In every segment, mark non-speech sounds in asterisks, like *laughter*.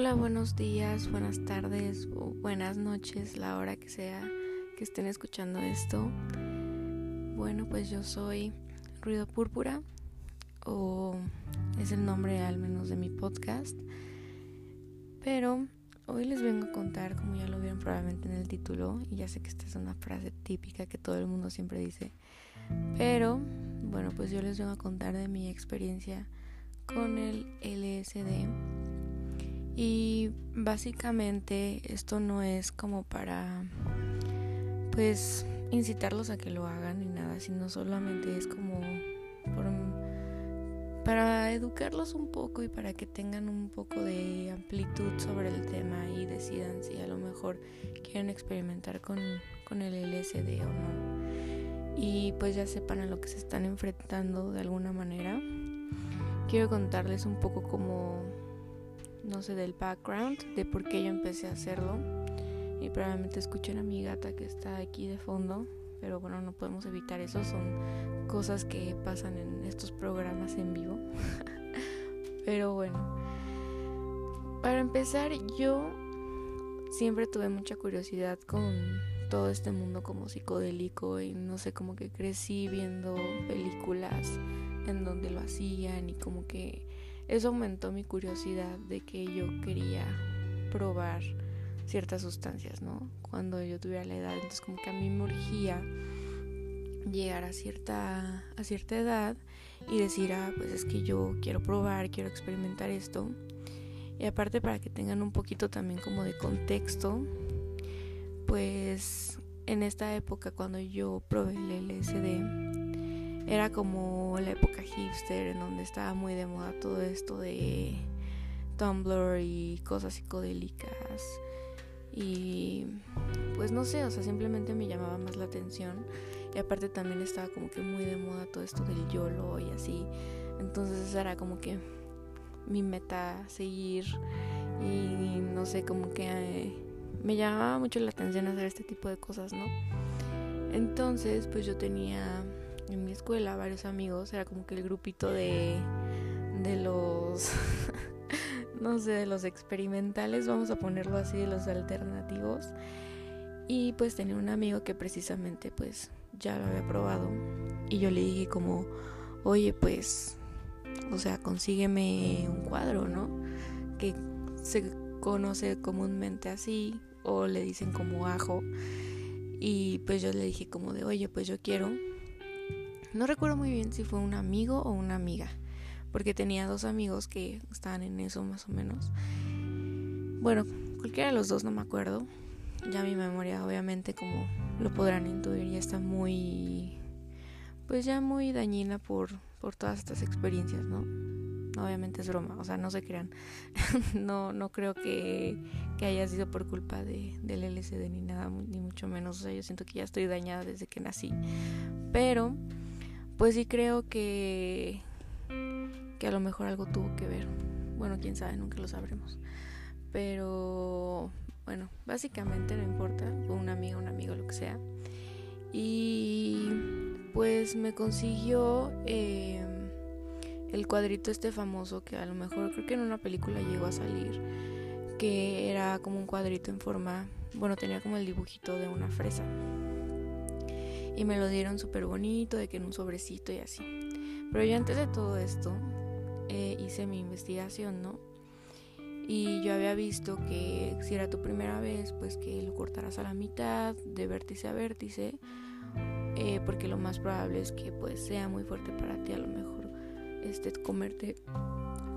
Hola, buenos días, buenas tardes o buenas noches, la hora que sea que estén escuchando esto. Bueno, pues yo soy Ruido Púrpura, o es el nombre al menos de mi podcast. Pero hoy les vengo a contar, como ya lo vieron probablemente en el título, y ya sé que esta es una frase típica que todo el mundo siempre dice, pero bueno, pues yo les vengo a contar de mi experiencia con el LSD y básicamente esto no es como para pues incitarlos a que lo hagan ni nada, sino solamente es como para educarlos un poco y para que tengan un poco de amplitud sobre el tema y decidan si a lo mejor quieren experimentar con, con el LSD o no. Y pues ya sepan a lo que se están enfrentando de alguna manera. Quiero contarles un poco como no sé, del background, de por qué yo empecé a hacerlo. Y probablemente escuchen a mi gata que está aquí de fondo, pero bueno, no podemos evitar eso, son cosas que pasan en estos programas en vivo. *laughs* pero bueno, para empezar, yo siempre tuve mucha curiosidad con todo este mundo como psicodélico y no sé, como que crecí viendo películas en donde lo hacían y como que eso aumentó mi curiosidad de que yo quería probar ciertas sustancias, ¿no? Cuando yo tuviera la edad, entonces como que a mí me urgía llegar a cierta, a cierta edad y decir, ah, pues es que yo quiero probar, quiero experimentar esto. Y aparte para que tengan un poquito también como de contexto, pues en esta época cuando yo probé el LSD, era como la época hipster en donde estaba muy de moda todo esto de Tumblr y cosas psicodélicas. Y pues no sé, o sea, simplemente me llamaba más la atención. Y aparte también estaba como que muy de moda todo esto del YOLO y así. Entonces era como que mi meta seguir. Y no sé, como que eh, me llamaba mucho la atención hacer este tipo de cosas, ¿no? Entonces, pues yo tenía en mi escuela varios amigos, era como que el grupito de, de los, *laughs* no sé, de los experimentales, vamos a ponerlo así, de los alternativos. Y pues tenía un amigo que precisamente pues ya lo había probado y yo le dije como, oye pues, o sea, consígueme un cuadro, ¿no? Que se conoce comúnmente así o le dicen como ajo. Y pues yo le dije como de, oye, pues yo quiero no recuerdo muy bien si fue un amigo o una amiga, porque tenía dos amigos que estaban en eso más o menos. Bueno, cualquiera de los dos no me acuerdo. Ya mi memoria obviamente como lo podrán intuir ya está muy pues ya muy dañina por, por todas estas experiencias, ¿no? Obviamente es broma, o sea, no se crean. *laughs* no, no creo que, que haya sido por culpa de, del LSD ni nada, ni mucho menos. O sea, yo siento que ya estoy dañada desde que nací. Pero pues sí creo que que a lo mejor algo tuvo que ver. Bueno, quién sabe, nunca lo sabremos. Pero bueno, básicamente no importa, una amiga, un amigo, lo que sea. Y pues me consiguió eh, el cuadrito este famoso que a lo mejor creo que en una película llegó a salir, que era como un cuadrito en forma, bueno, tenía como el dibujito de una fresa y me lo dieron súper bonito, de que en un sobrecito y así. Pero yo antes de todo esto eh, hice mi investigación, ¿no? Y yo había visto que si era tu primera vez, pues que lo cortaras a la mitad, de vértice a vértice, eh, porque lo más probable es que pues sea muy fuerte para ti a lo mejor este comerte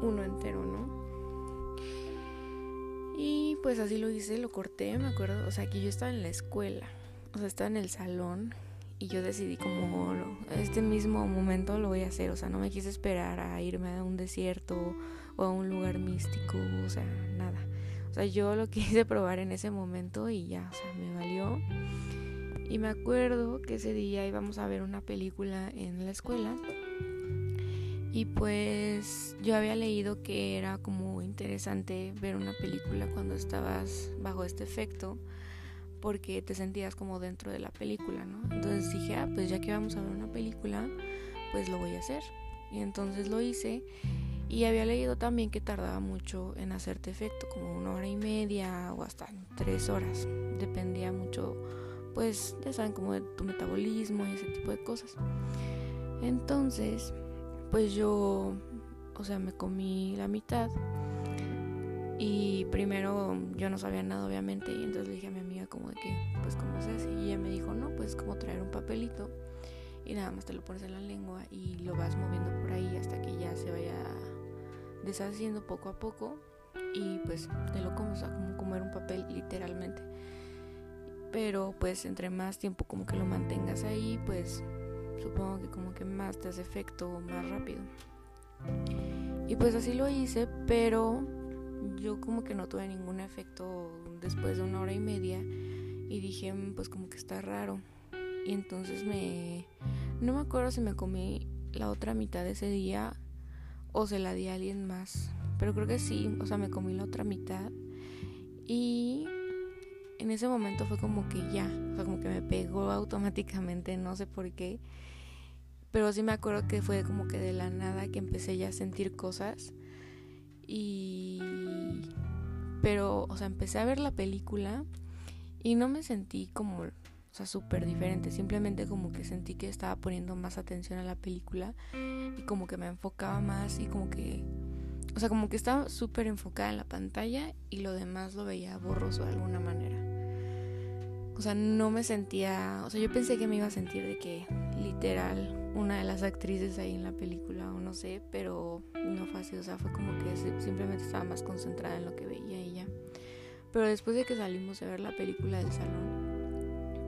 uno entero, ¿no? Y pues así lo hice, lo corté, me acuerdo, o sea, que yo estaba en la escuela, o sea, estaba en el salón y yo decidí como este mismo momento lo voy a hacer, o sea, no me quise esperar a irme a un desierto o a un lugar místico, o sea, nada. O sea, yo lo *laughs* quise probar en ese momento y ya, o sea, me valió. Y me acuerdo que ese día íbamos a ver una película en la escuela y pues yo había leído que era como interesante ver una película cuando estabas bajo este efecto porque te sentías como dentro de la película, ¿no? Entonces dije, ah, pues ya que vamos a ver una película, pues lo voy a hacer. Y entonces lo hice Y había leído también que tardaba mucho en hacerte efecto, como una hora y media o hasta tres horas. Dependía mucho, pues ya saben, como de tu metabolismo y ese tipo de cosas. Entonces, pues yo, o sea, me comí la mitad. Y primero yo no sabía nada, obviamente, y entonces le dije a mi amiga como de que, pues, ¿cómo se hace? Y ella me dijo, no, pues como traer un papelito y nada más te lo pones en la lengua y lo vas moviendo por ahí hasta que ya se vaya deshaciendo poco a poco y pues te lo comes, como comer un papel literalmente. Pero pues entre más tiempo como que lo mantengas ahí, pues supongo que como que más te hace efecto más rápido. Y pues así lo hice, pero yo como que no tuve ningún efecto después de una hora y media y dije, mm, pues como que está raro. Y entonces me... No me acuerdo si me comí la otra mitad de ese día o se la di a alguien más. Pero creo que sí, o sea, me comí la otra mitad. Y en ese momento fue como que ya, o sea, como que me pegó automáticamente, no sé por qué. Pero sí me acuerdo que fue como que de la nada que empecé ya a sentir cosas. Y... Pero, o sea, empecé a ver la película y no me sentí como o sea, súper diferente. Simplemente como que sentí que estaba poniendo más atención a la película y como que me enfocaba más y como que... O sea, como que estaba súper enfocada en la pantalla y lo demás lo veía borroso de alguna manera. O sea, no me sentía... O sea, yo pensé que me iba a sentir de que literal una de las actrices ahí en la película o no sé, pero no fue así. O sea, fue como que simplemente estaba más concentrada en lo que veía ella. Pero después de que salimos a ver la película del salón,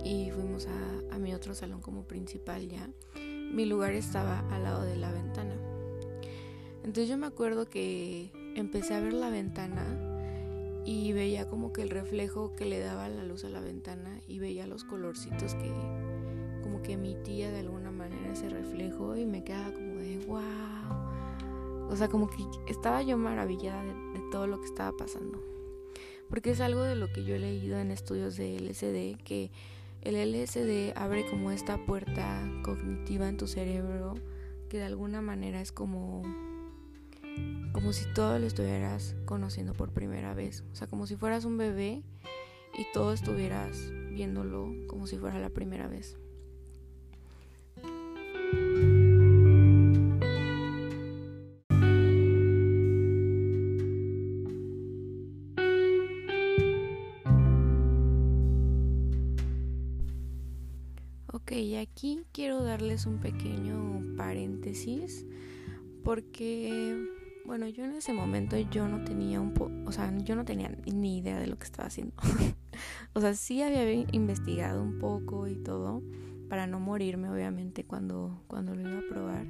y fuimos a, mi otro salón como principal ya, mi lugar estaba al lado de la ventana. Entonces yo me acuerdo que empecé a ver la ventana y veía como que el reflejo que le daba la luz a la ventana y veía los colorcitos que como que emitía de alguna manera ese reflejo y me quedaba como de wow. O sea, como que estaba yo maravillada de, todo lo que estaba pasando. Porque es algo de lo que yo he leído en estudios de LSD que el LSD abre como esta puerta cognitiva en tu cerebro que de alguna manera es como como si todo lo estuvieras conociendo por primera vez, o sea, como si fueras un bebé y todo estuvieras viéndolo como si fuera la primera vez. Un pequeño paréntesis porque bueno, yo en ese momento yo no tenía un po o sea, yo no tenía ni idea de lo que estaba haciendo. *laughs* o sea, sí había investigado un poco y todo para no morirme obviamente cuando cuando lo iba a probar,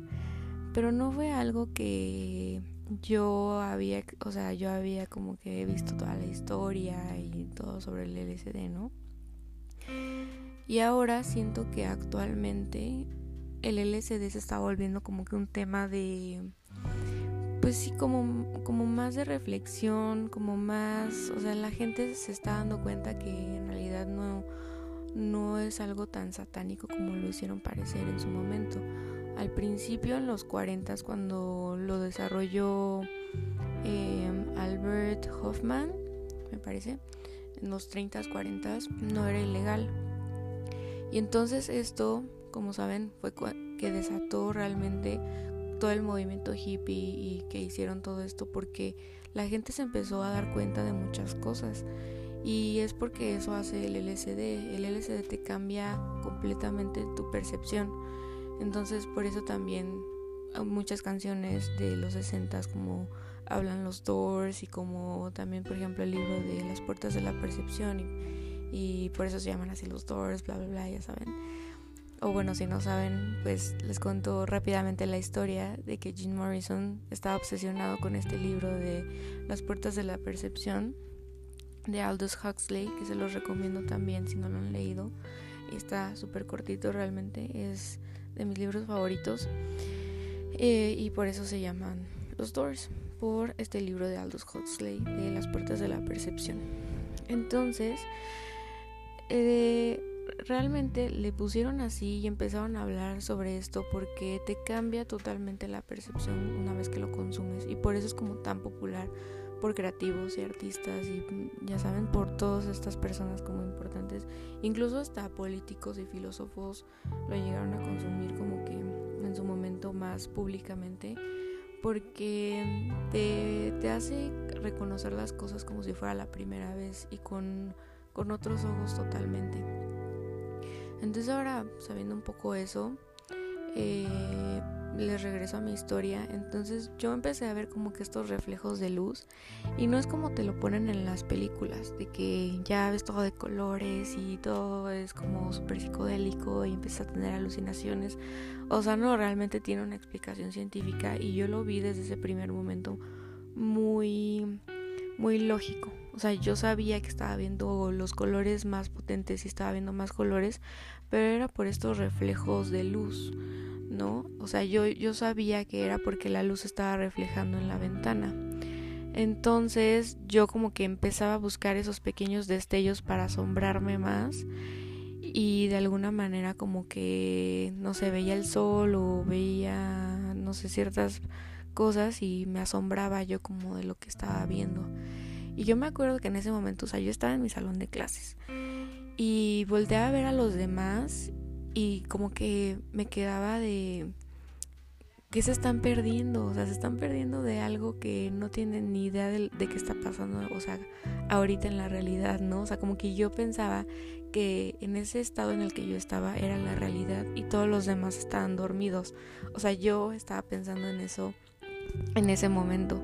pero no fue algo que yo había, o sea, yo había como que visto toda la historia y todo sobre el LSD, ¿no? Y ahora siento que actualmente el LSD se está volviendo como que un tema de pues sí como, como más de reflexión, como más, o sea, la gente se está dando cuenta que en realidad no, no es algo tan satánico como lo hicieron parecer en su momento. Al principio, en los 40, cuando lo desarrolló em, Albert Hoffman, me parece, en los 30, 40, no era ilegal, y entonces esto, como saben, fue que desató realmente todo el movimiento hippie y que hicieron todo esto porque la gente se empezó a dar cuenta de muchas cosas. Y es porque eso hace el LSD. El LSD te cambia completamente tu percepción. Entonces por eso también muchas canciones de los 60 como hablan los Doors y como también por ejemplo el libro de Las Puertas de la Percepción y y por eso se llaman así los Doors, bla, bla, bla, ya saben. O bueno, si no saben, pues les cuento rápidamente la historia de que Jim Morrison estaba obsesionado con este libro de Las puertas de la percepción de Aldous Huxley, que se los recomiendo también si no lo han leído. Está súper cortito realmente, es de mis libros favoritos. Eh, y por eso se llaman Los Doors, por este libro de Aldous Huxley de Las puertas de la percepción. Entonces, eh, realmente le pusieron así y empezaron a hablar sobre esto porque te cambia totalmente la percepción una vez que lo consumes y por eso es como tan popular por creativos y artistas y mm, ya saben por todas estas personas como importantes incluso hasta políticos y filósofos lo llegaron a consumir como que en su momento más públicamente porque te, te hace reconocer las cosas como si fuera la primera vez y con, con otros ojos totalmente. Entonces ahora, sabiendo un poco eso, eh, les regreso a mi historia. Entonces yo empecé a ver como que estos reflejos de luz y no es como te lo ponen en las películas, de que ya ves todo de colores y todo es como súper psicodélico y empiezas a tener alucinaciones. O sea, no, realmente tiene una explicación científica y yo lo vi desde ese primer momento muy, muy lógico. O sea, yo sabía que estaba viendo los colores más potentes y estaba viendo más colores, pero era por estos reflejos de luz, ¿no? O sea, yo, yo sabía que era porque la luz estaba reflejando en la ventana. Entonces yo como que empezaba a buscar esos pequeños destellos para asombrarme más y de alguna manera como que, no sé, veía el sol o veía, no sé, ciertas cosas y me asombraba yo como de lo que estaba viendo. Y yo me acuerdo que en ese momento, o sea, yo estaba en mi salón de clases y volteaba a ver a los demás y como que me quedaba de que se están perdiendo, o sea, se están perdiendo de algo que no tienen ni idea de, de qué está pasando, o sea, ahorita en la realidad, ¿no? O sea, como que yo pensaba que en ese estado en el que yo estaba era la realidad y todos los demás estaban dormidos. O sea, yo estaba pensando en eso en ese momento.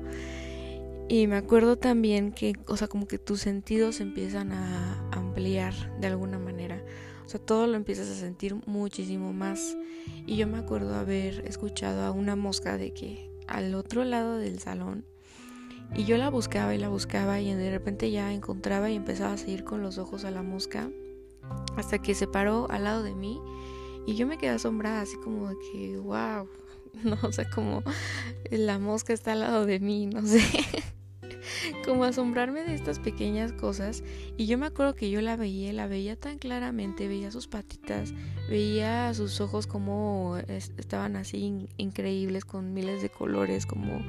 Y me acuerdo también que, o sea, como que tus sentidos empiezan a ampliar de alguna manera. O sea, todo lo empiezas a sentir muchísimo más. Y yo me acuerdo haber escuchado a una mosca de que al otro lado del salón y yo la buscaba y la buscaba y de repente ya encontraba y empezaba a seguir con los ojos a la mosca hasta que se paró al lado de mí y yo me quedé asombrada así como de que wow, *laughs* no, o sea, como la mosca está al lado de mí, no sé. *laughs* como asombrarme de estas pequeñas cosas. Y yo me acuerdo que yo la veía, la veía tan claramente, veía sus patitas, veía sus ojos como estaban así increíbles, con miles de colores, como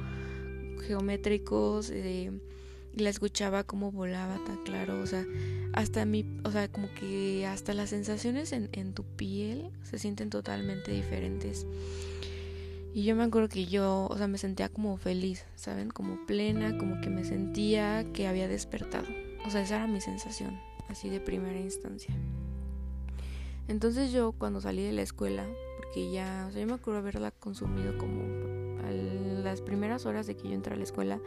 geométricos. Eh, y la escuchaba como volaba tan claro, o sea, hasta mi, o sea, como que hasta las sensaciones en, en tu piel se sienten totalmente diferentes. Y yo me acuerdo que yo, o sea, me sentía como feliz, ¿saben? Como plena, como que me sentía que había despertado. O sea, esa era mi sensación, así de primera instancia. Entonces yo cuando salí de la escuela, porque ya, o sea, yo me acuerdo haberla consumido como las primeras horas de que yo entré a la escuela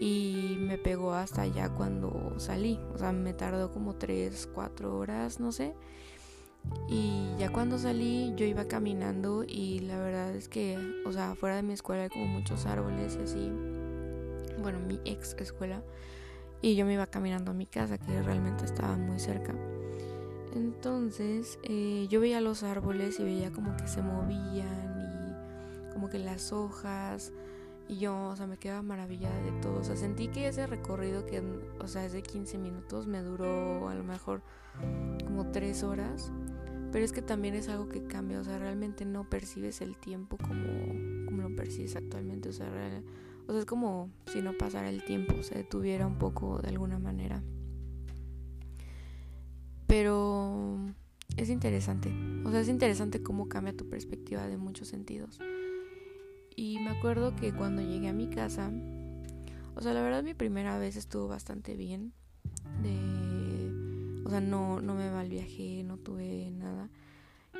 y me pegó hasta ya cuando salí. O sea, me tardó como 3, 4 horas, no sé. Y ya cuando salí yo iba caminando y la verdad es que, o sea, fuera de mi escuela hay como muchos árboles y así. Bueno, mi ex escuela. Y yo me iba caminando a mi casa, que realmente estaba muy cerca. Entonces eh, yo veía los árboles y veía como que se movían y como que las hojas. Y yo, o sea, me quedaba maravillada de todo. O sea, sentí que ese recorrido que, o sea, es de 15 minutos, me duró a lo mejor como 3 horas pero es que también es algo que cambia, o sea, realmente no percibes el tiempo como, como lo percibes actualmente, o sea, o sea, es como si no pasara el tiempo, se detuviera un poco de alguna manera. Pero es interesante, o sea, es interesante cómo cambia tu perspectiva de muchos sentidos. Y me acuerdo que cuando llegué a mi casa, o sea, la verdad mi primera vez estuvo bastante bien. De, o sea, no, no me va el viaje, no tuve nada.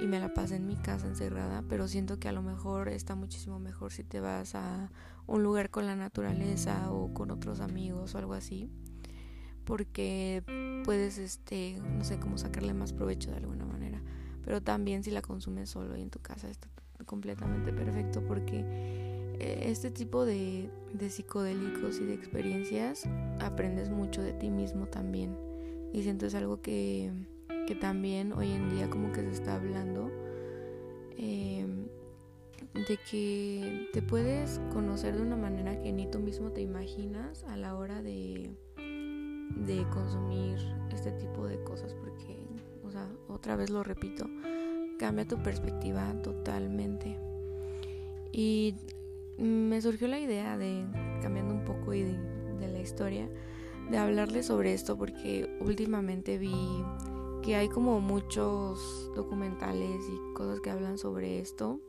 Y me la pasé en mi casa encerrada, pero siento que a lo mejor está muchísimo mejor si te vas a un lugar con la naturaleza o con otros amigos o algo así, porque puedes, este, no sé, cómo sacarle más provecho de alguna manera, pero también si la consumes solo y en tu casa está completamente perfecto porque eh, este tipo de, de psicodélicos y de experiencias aprendes mucho de ti mismo también y siento es algo que que también hoy en día como que se está hablando em, de que te puedes conocer de una manera que ni tú mismo te imaginas a la hora de, de consumir este tipo de cosas porque o sea, otra vez lo repito, cambia tu perspectiva totalmente. Y me surgió la idea de, cambiando un poco de, de la historia, de hablarles sobre esto porque últimamente vi que hay como muchos documentales y cosas que hablan sobre esto.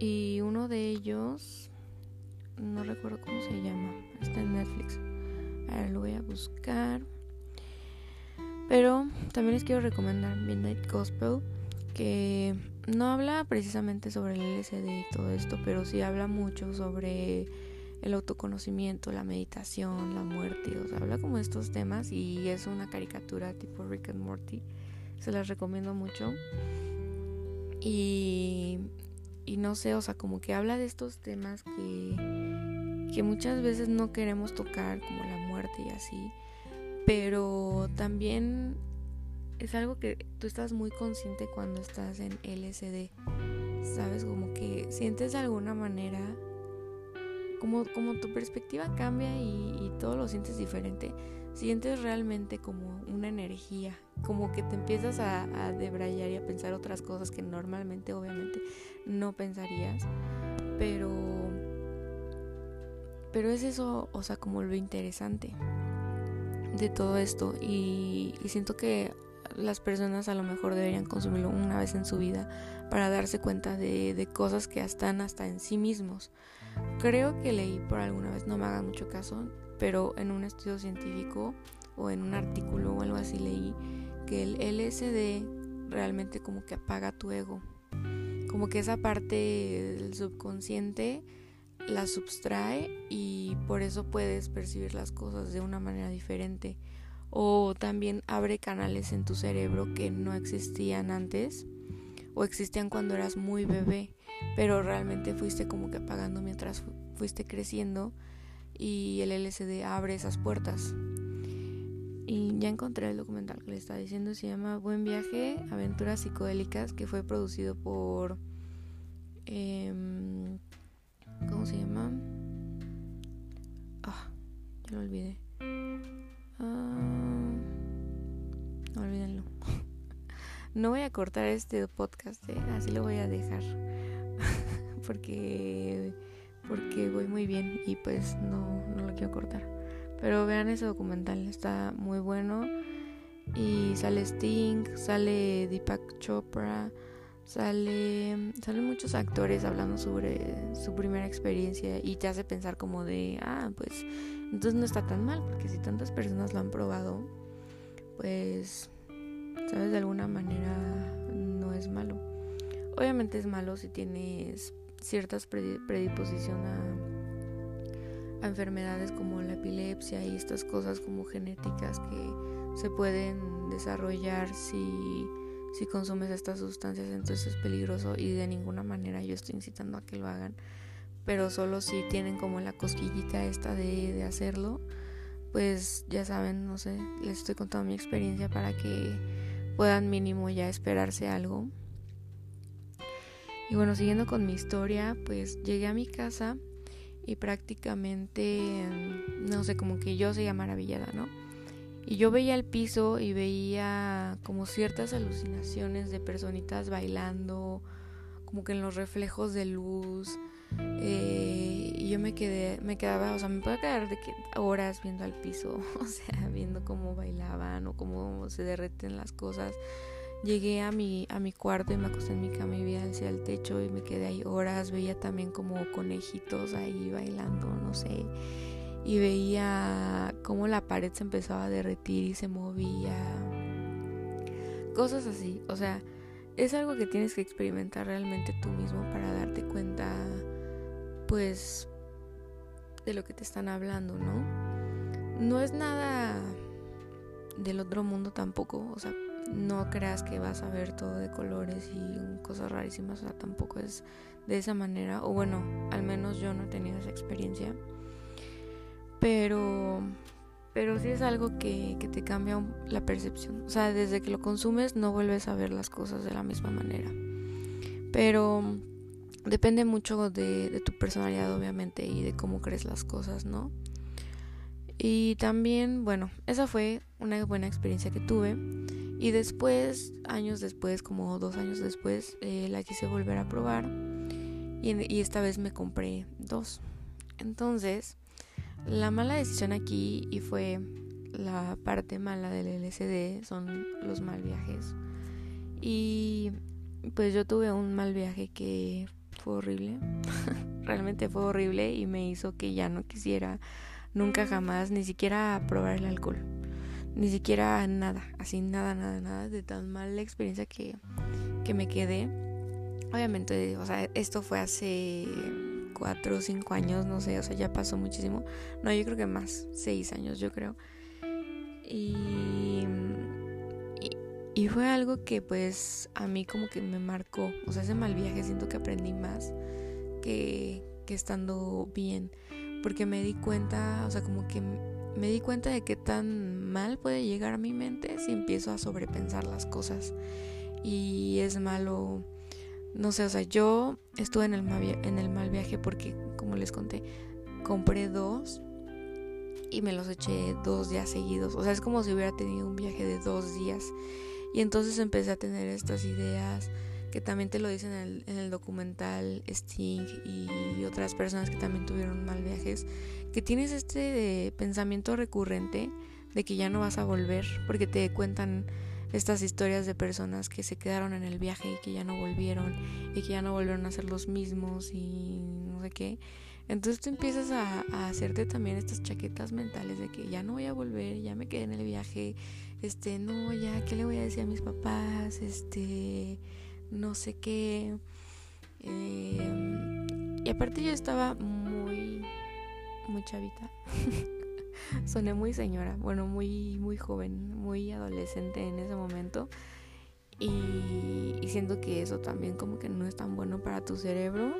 Y uno de ellos, no recuerdo cómo se llama, está en Netflix. A ver, lo voy a buscar. Pero también les quiero recomendar Midnight Gospel, que no habla precisamente sobre el LSD y todo esto, pero sí habla mucho sobre el autoconocimiento, la meditación, la muerte, o sea, habla como estos temas y es una caricatura tipo Rick and Morty, se las recomiendo mucho. Y, y no sé, o sea, como que habla de estos temas que, que muchas veces no queremos tocar, como la muerte y así, pero también es algo que tú estás muy consciente cuando estás en LSD, ¿sabes? Como que sientes de alguna manera como, como tu perspectiva cambia y, todo lo sientes diferente, sientes realmente como una energía, como que te empiezas a, a debrayar y a pensar otras cosas que normalmente obviamente no pensarías, pero, pero es eso, o sea, como lo interesante de todo esto y, y siento que las personas a lo mejor deberían consumirlo una vez en su vida para darse cuenta de, de cosas que están hasta en sí mismos. Creo que leí por alguna vez, no me hagan mucho caso, pero en un estudio científico o en un artículo o algo así leí que el LSD realmente como que apaga tu ego. Como que esa parte del subconsciente la subtrae y por eso puedes percibir las cosas de una manera diferente. O también abre canales en tu cerebro que no existían antes o existían cuando eras muy bebé pero realmente fuiste como que apagando mientras fuiste creciendo y el LSD abre esas puertas. Y ya encontré el documental que le estaba diciendo, se llama Buen Viaje, Aventuras Psicodélicas, que fue producido por... Em, ¿Cómo se llama? Ah, ya lo olvidé. Ah, no voy a cortar este podcast, ¿eh? así lo voy a dejar *laughs* porque porque voy muy bien y pues no, no lo quiero cortar. Pero vean ese documental, está muy bueno. Y sale Sting, sale Deepak Chopra, sale salen muchos actores hablando sobre su primera experiencia y te hace pensar como de, ah, pues entonces no está tan mal, porque si tantas personas lo han probado, pues sabes de alguna manera no es malo. Obviamente es malo si tienes ciertas predisposición a, enfermedades como la epilepsia y estas cosas como genéticas que se pueden desarrollar si, si consumes estas sustancias, entonces es peligroso y de ninguna manera yo estoy incitando a que lo hagan, pero solo si tienen como la cosquillita esta de, de hacerlo, pues ya saben, no sé, les estoy contando mi experiencia para que puedan mínimo ya esperarse algo y bueno, siguiendo con mi historia, pues llegué a mi casa y prácticamente, no sé, como que yo seguía maravillada, ¿no? Y yo veía el piso y veía como ciertas alucinaciones de personitas bailando, como que en los reflejos de luz. Eh, y yo me quedé, me quedaba, o sea, me puedo quedar de que horas viendo al piso, *laughs* o sea, viendo cómo bailaban o cómo se derreten las cosas. Llegué a mi, a mi cuarto y me acosté en mi cama y vi hacia el techo y me quedé ahí horas. Veía también como conejitos ahí bailando, no sé. Y veía cómo la pared se empezaba a derretir y se movía. Cosas así. O sea, es algo que tienes que experimentar realmente tú mismo para darte cuenta, pues, de lo que te están hablando, ¿no? No es nada del otro mundo tampoco. O sea, no creas que vas a ver todo de colores y cosas rarísimas, o sea, tampoco es de esa manera, o bueno, al menos yo no he tenido esa experiencia, pero, pero sí es algo que, que te cambia la percepción, o sea, desde que lo consumes no vuelves a ver las cosas de la misma manera, pero depende mucho de, tu personalidad, obviamente, y de cómo crees las cosas, ¿no? Y también, bueno, esa fue una buena experiencia que tuve. Y después, años después, como dos años después, eh, la quise volver a probar y, esta vez me compré dos. Entonces, la mala decisión aquí y fue la parte mala del LCD son los mal viajes. Y pues yo tuve un mal viaje que fue horrible. *laughs* Realmente fue horrible y me hizo que ya no quisiera nunca jamás ni siquiera probar el alcohol. Ni siquiera nada, así nada, nada, nada de tan mala experiencia que, que me quedé. Obviamente, o sea, esto fue hace cuatro o cinco años, no sé, o sea, ya pasó muchísimo. No, yo creo que más, seis años, yo creo. Y, y, fue algo que pues a mí como que me marcó. O sea, ese mal viaje siento que aprendí más que, que estando bien. Porque me di cuenta, o sea, como que me di cuenta de qué tan mal puede llegar a mi mente si empiezo a sobrepensar las cosas. Y es malo no sé, o sea, yo estuve en el, mal en el mal viaje porque, como les conté, compré dos y me los eché dos días seguidos. O sea, es como si hubiera tenido un viaje de dos días. Y entonces empecé a tener estas ideas que también te lo dicen en el, en el documental Sting y otras personas que también tuvieron mal viajes, que tienes este pensamiento recurrente de que ya no vas a volver porque te cuentan estas historias de personas que se quedaron en el viaje y que ya no volvieron y que ya no volvieron a ser los mismos y no sé qué. Entonces tú empiezas a, hacerte también estas chaquetas mentales de que ya no voy a volver, ya me quedé en el viaje, este, no, ya, ¿qué le voy a decir a mis papás? Este, no sé qué. Eh, y aparte yo estaba muy, muy chavita. *laughs* soné muy señora, bueno, muy, muy joven, muy adolescente en ese momento. Y, siento que eso también como que no es tan bueno para tu cerebro.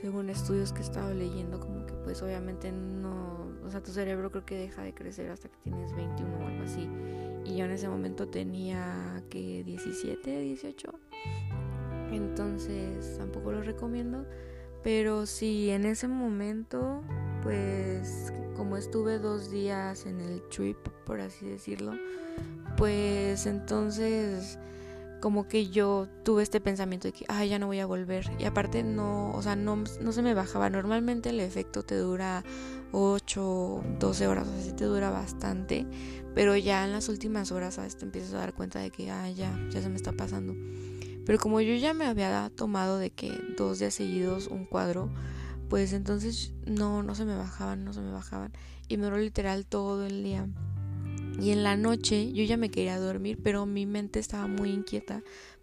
Según estudios que he estado leyendo, como que pues obviamente no, o sea, tu cerebro creo que deja de crecer hasta que tienes 21 o algo así. Y yo en ese momento tenía que 17, 18. Entonces tampoco lo recomiendo. Pero si en ese momento, pues como estuve dos días en el trip, por así decirlo, pues entonces como que yo tuve este pensamiento de que, ay, ya no voy a volver. Y aparte no, o sea, no, no se me bajaba. Normalmente el efecto te dura 8, 12 horas, o sea, te dura bastante. Pero ya en las últimas horas, ¿sabes? Te empiezas a dar cuenta de que, ay, ya, ya se me está pasando. Pero como yo ya me había tomado de que dos días seguidos un cuadro, pues entonces no, no se me bajaban, no se me bajaban. Y me duró literal todo el día. Y en la noche yo ya me quería dormir, pero mi mente estaba muy inquieta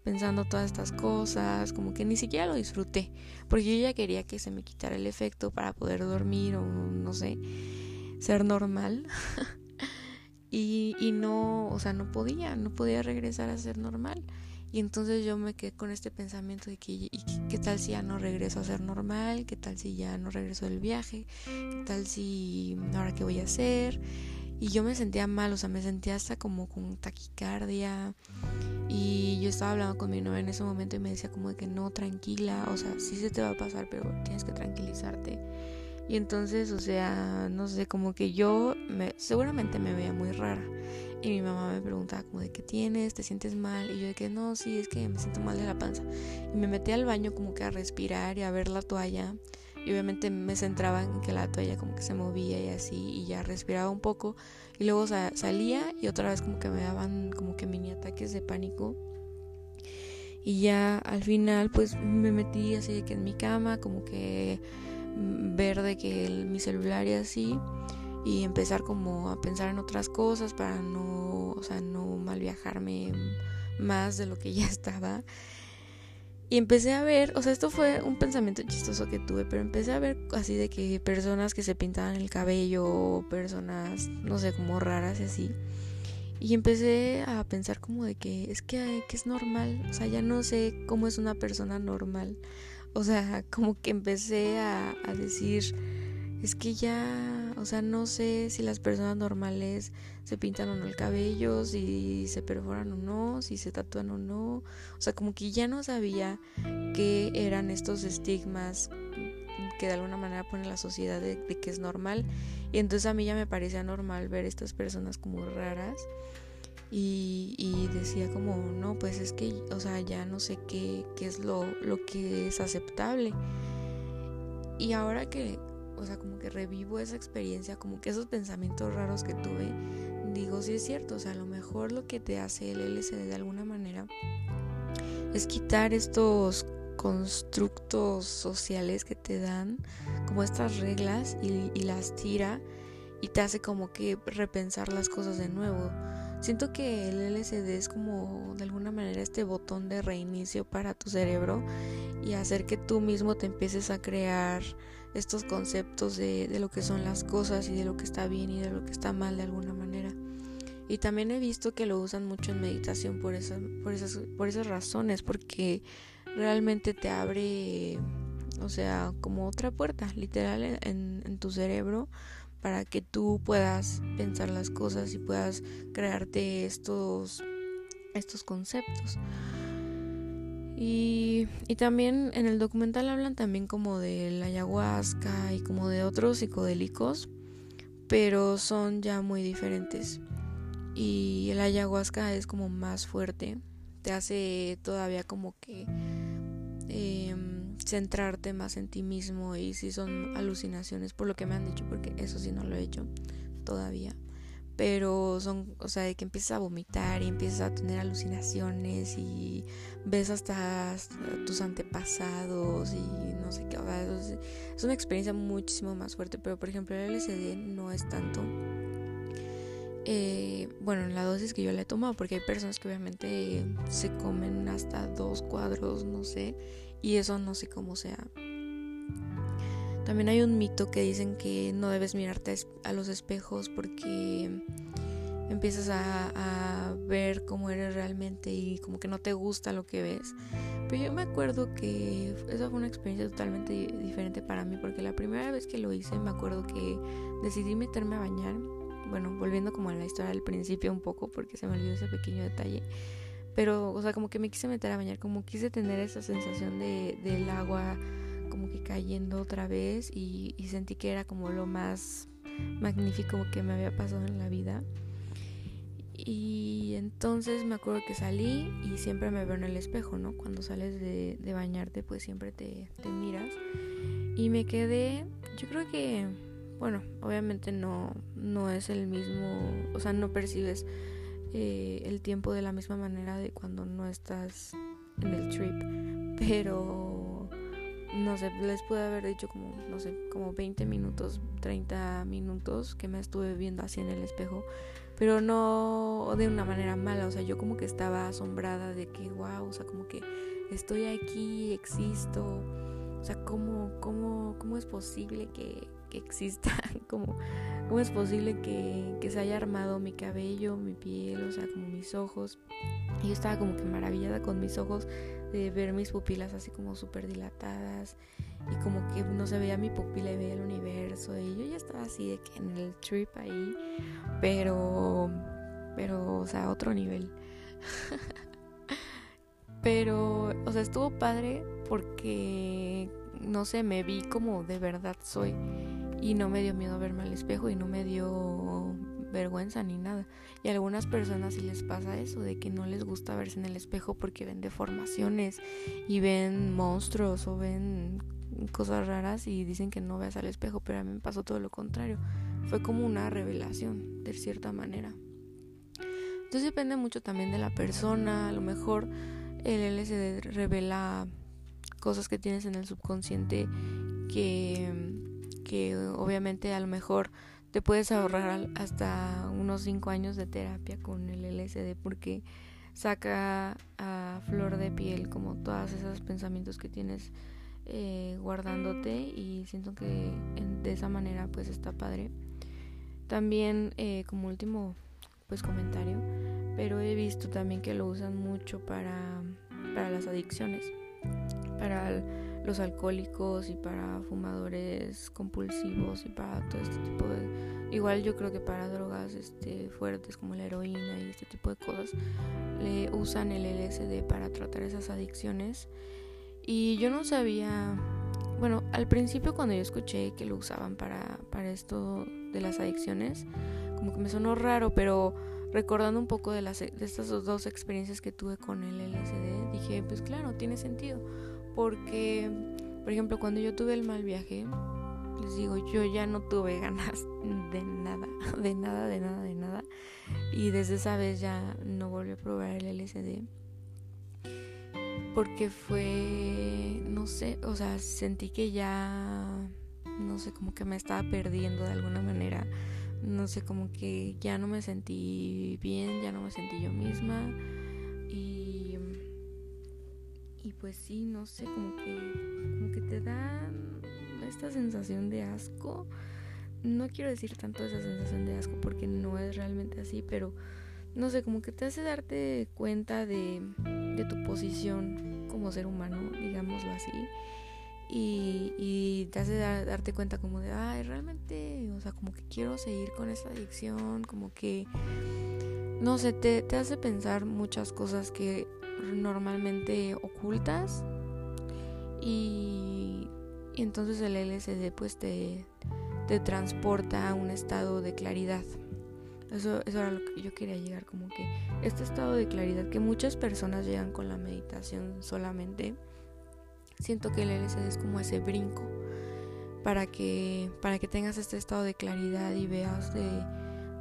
pensando todas estas cosas, como que ni siquiera lo disfruté, porque yo ya quería que se me quitara el efecto para poder dormir o no sé, ser normal. *laughs* y, y no, o sea, no podía, no podía regresar a ser normal. Y entonces yo me quedé con este pensamiento de que, ¿qué tal si ya no regreso a ser normal? ¿Qué tal si ya no regreso del viaje? ¿Qué tal si ahora qué voy a hacer? Y yo me sentía mal, o sea, me sentía hasta como con taquicardia. Y yo estaba hablando con mi novia en ese momento y me decía como de que no, tranquila, o sea, sí se te va a pasar, pero tienes que tranquilizarte. Y entonces, o sea, no sé, como que yo me, seguramente me veía muy rara. Y mi mamá me preguntaba como de qué tienes, te sientes mal. Y yo de que no, sí, es que me siento mal de la panza. Y me metí al baño como que a respirar y a ver la toalla. Y obviamente me centraba en que la toalla como que se movía y así. Y ya respiraba un poco. Y luego salía y otra vez como que me daban como que mini ataques de pánico. Y ya al final pues me metí así que en mi cama como que mm, ver de que mi celular y así y empezar como a pensar en otras cosas para no, o sea, no mal viajarme más de lo que ya *laughs* estaba. Y empecé a ver, o sea, esto fue un pensamiento chistoso que tuve, pero empecé a ver así de que personas que se pintaban el cabello, personas, no sé, como raras y así. Y empecé a pensar como de que es que, que es normal, o sea, ya no sé cómo es una persona normal. O sea, *laughs* como que empecé a, a decir, es que ya, o sea, no sé si las personas normales se pintan o no el cabello, si se perforan o no, si se tatúan o no. O sea, como que ya no sabía qué eran estos estigmas que de alguna manera pone la sociedad de, que es normal. Y entonces a mí ya me parecía normal ver estas personas como raras. Y, y, decía como, no, pues es que, o sea, ya no sé qué, qué es lo, lo que es aceptable. Y ahora que, o sea, como que revivo esa experiencia, como que esos pensamientos raros que tuve, digo, sí es cierto, o sea, a lo mejor lo que te hace el LSD de alguna manera es quitar estos constructos sociales que te dan, como estas reglas, y, y las tira y te hace como que repensar las cosas de nuevo. Siento que el LSD es como de alguna manera este botón de reinicio para tu cerebro y hacer que tú mismo te empieces a crear estos conceptos de, de, lo que son las cosas y de lo que está bien y de lo que está mal de alguna manera. Y también he visto que lo usan mucho en meditación por esas, por esas, por esas razones, porque realmente te abre, o sea, como otra puerta, literal, en, tu cerebro para que tú puedas pensar las cosas y puedas crearte estos, estos conceptos. Y, y, también en el documental hablan también como de la ayahuasca y como de otros psicodélicos, pero son ya muy diferentes. Y el ayahuasca es como más fuerte, te hace todavía como que... Eh, centrarte más en ti mismo y si son alucinaciones, por lo que me han dicho, porque eso sí no lo he hecho todavía. Pero son, o sea, de que empiezas a vomitar y empiezas a tener alucinaciones y ves hasta, tus antepasados y no sé qué. O es, una experiencia muchísimo más fuerte. Pero por ejemplo, el LSD no es tanto. Eh, bueno, en la dosis que yo le he tomado, porque hay personas que obviamente se comen hasta dos cuadros, no sé, y eso no sé cómo sea. También hay un mito que dicen que no debes mirarte a los espejos porque empiezas a, ver cómo eres realmente y como que no te gusta lo que ves. Pero yo me acuerdo que esa fue una experiencia totalmente diferente para mí porque la primera vez que lo hice me acuerdo que decidí meterme a bañar. Bueno, volviendo como a la historia del principio un poco porque se me olvidó ese pequeño detalle. Pero, o sea, como que me quise meter a bañar, como quise tener esa sensación de, del agua como que cayendo otra vez y, sentí que era como lo más magnífico que me había pasado en la vida. Y entonces me acuerdo que salí y siempre me veo en el espejo, ¿no? Cuando sales de, de bañarte, pues siempre te, te, miras. Y me quedé, yo creo que, bueno, obviamente no, no es el mismo, o sea, no percibes eh, el tiempo de la misma manera de cuando no estás en el trip. Pero no sé, les pude haber dicho como, no sé, como 20 minutos, 30 minutos que me estuve viendo así en el espejo, pero no de una manera mala, o sea, yo como que estaba asombrada de que, wow, o sea, como que estoy aquí, existo, o sea, ¿cómo, cómo, cómo es posible que, que exista, *laughs* como cómo es posible que, que, se haya armado mi cabello, mi piel, o sea, como mis ojos. Y yo estaba como que maravillada con mis ojos de ver mis pupilas así como súper dilatadas y como que no se veía mi pupila y veía el universo y yo ya estaba así de que en el trip ahí, pero, pero, o sea, otro nivel. *laughs* pero, o sea, estuvo padre porque, no sé, me vi como de verdad soy y no me dio miedo verme al espejo y no me dio vergüenza ni nada. Y a algunas personas sí les pasa eso, de que no les gusta verse en el espejo porque ven deformaciones y ven monstruos o ven cosas raras y dicen que no veas al espejo, pero a mí me pasó todo lo contrario. Fue como una revelación, de cierta manera. Entonces depende mucho también de la persona, a lo mejor el LSD revela cosas que tienes en el subconsciente que que obviamente a lo mejor te puedes ahorrar hasta unos 5 años de terapia con el LSD porque saca a flor de piel como todos esos pensamientos que tienes eh, guardándote y siento que de esa manera pues está padre. También eh, como último pues comentario, pero he visto también que lo usan mucho para, para las adicciones, para los alcohólicos y para fumadores compulsivos y para todo este tipo de igual yo creo que para drogas este fuertes como la heroína y este tipo de cosas le usan el LSD para tratar esas adicciones y yo no sabía bueno al principio cuando yo escuché que lo usaban para para esto de las adicciones como que me sonó raro pero recordando un poco de, las, de estas dos experiencias que tuve con el LSD, dije, pues claro, tiene sentido. Porque, por ejemplo, cuando yo tuve el mal viaje, les digo, yo ya no tuve ganas *laughs* de nada, de nada, de nada, de nada. Y desde esa vez ya no volví a probar el LSD. Porque fue, no sé, o sea, sentí que ya, no sé, como que me estaba perdiendo de alguna manera. No sé, como que ya no me sentí bien, ya no me sentí yo misma. Y, y pues sí, no sé, como que, como que te da esta sensación de asco. No quiero decir tanto esa sensación de asco porque no es realmente así, pero no sé, como que te hace darte cuenta de, de tu posición como ser humano, digámoslo así. Y, te hace darte cuenta como de, ay, realmente, o sea, como que quiero seguir con esta adicción, como que, no sé, te, te hace pensar muchas cosas que normalmente ocultas y y entonces el LSD pues te, te transporta a un estado de claridad. Eso, eso era lo que yo quería llegar, como que este estado de claridad que muchas personas llegan con la meditación solamente, siento que el LSD es como ese brinco para que, para que tengas este estado de claridad y veas de,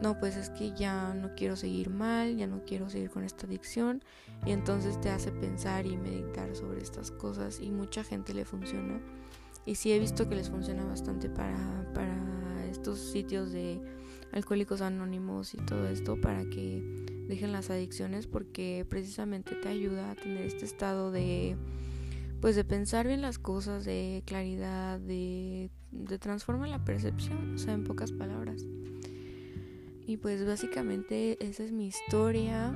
no, pues es que ya no quiero seguir mal, ya no quiero seguir con esta adicción y entonces te hace pensar y meditar sobre estas cosas y mucha gente le funciona. Y sí he visto que les funciona bastante para, para estos sitios de alcohólicos anónimos y todo esto para que dejen las adicciones porque precisamente te ayuda a tener este estado de pues de pensar bien las cosas, de claridad, de, de transformar la percepción, o sea, en pocas palabras. Y pues básicamente esa es mi historia.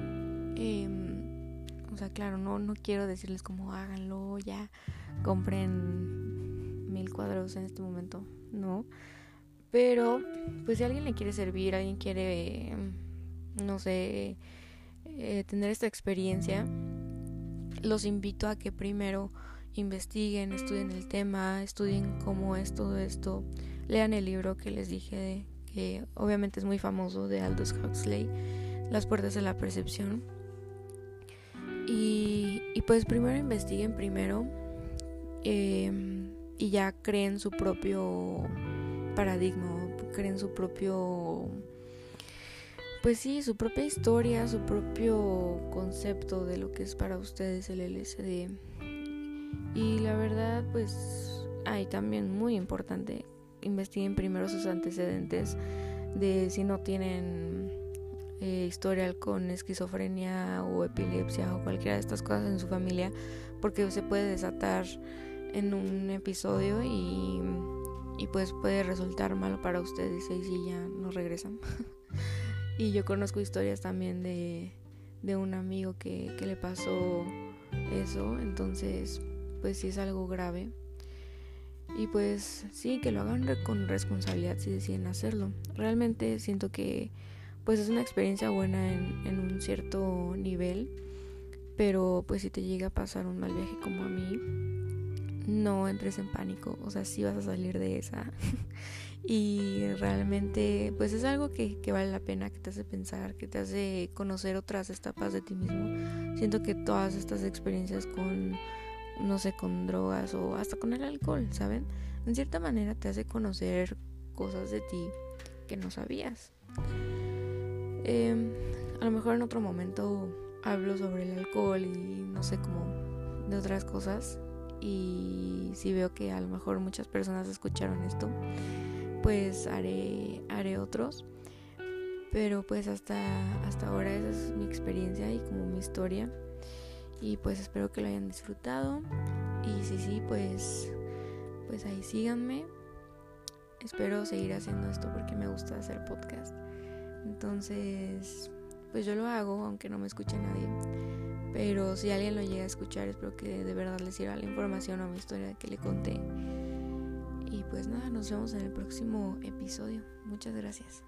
Em, o sea, claro, no, no quiero decirles como háganlo, ya compren mil cuadros en este momento, no. Pero, pues si alguien le quiere servir, alguien quiere, no sé, eh, tener esta experiencia, los invito a que primero investiguen, estudien el tema, estudien cómo es todo esto, lean el libro que les dije, que obviamente es muy famoso, de Aldous Huxley, Las puertas de la percepción. Y, pues primero investiguen primero. Eh, y ya creen su propio paradigma, creen su propio, pues sí, su propia historia, su propio concepto de lo que es para ustedes el LSD. Y la verdad, pues, hay también muy importante, investiguen primero sus antecedentes de si no tienen eh, historial con esquizofrenia o epilepsia o cualquiera de estas cosas en su familia, porque se puede desatar en un episodio y, y pues puede resultar malo para ustedes y si ya no regresan. *laughs* y yo conozco historias también de, de un amigo que, que le pasó eso, entonces pues sí es algo grave. Y pues sí, que lo hagan con responsabilidad si deciden hacerlo. Realmente siento que pues es una experiencia buena en, en un cierto nivel, pero pues si te llega a pasar un mal viaje como a mí, no entres en pánico, o sea, sí vas a salir de esa. *laughs* y realmente, pues es algo que, que, vale la pena, que te hace pensar, que te hace conocer otras etapas de ti mismo. Siento que todas estas experiencias con, no sé, con drogas o hasta con el alcohol, ¿saben? En cierta manera te hace conocer cosas de ti que no sabías. Em, a lo mejor en otro momento hablo sobre el alcohol y no sé cómo de otras cosas y si veo que a lo mejor muchas personas escucharon esto, pues haré, haré otros. Pero pues hasta, hasta ahora esa es mi experiencia y como mi historia. Y pues espero que lo hayan disfrutado. Y si sí, pues, pues ahí síganme. Espero seguir haciendo esto porque me gusta hacer podcast. Entonces, pues yo lo hago aunque no me escuche nadie. Pero si alguien lo llega a escuchar, espero que de verdad les sirva la información o mi historia que le conté. Y pues nada, nos vemos en el próximo episodio. Muchas gracias.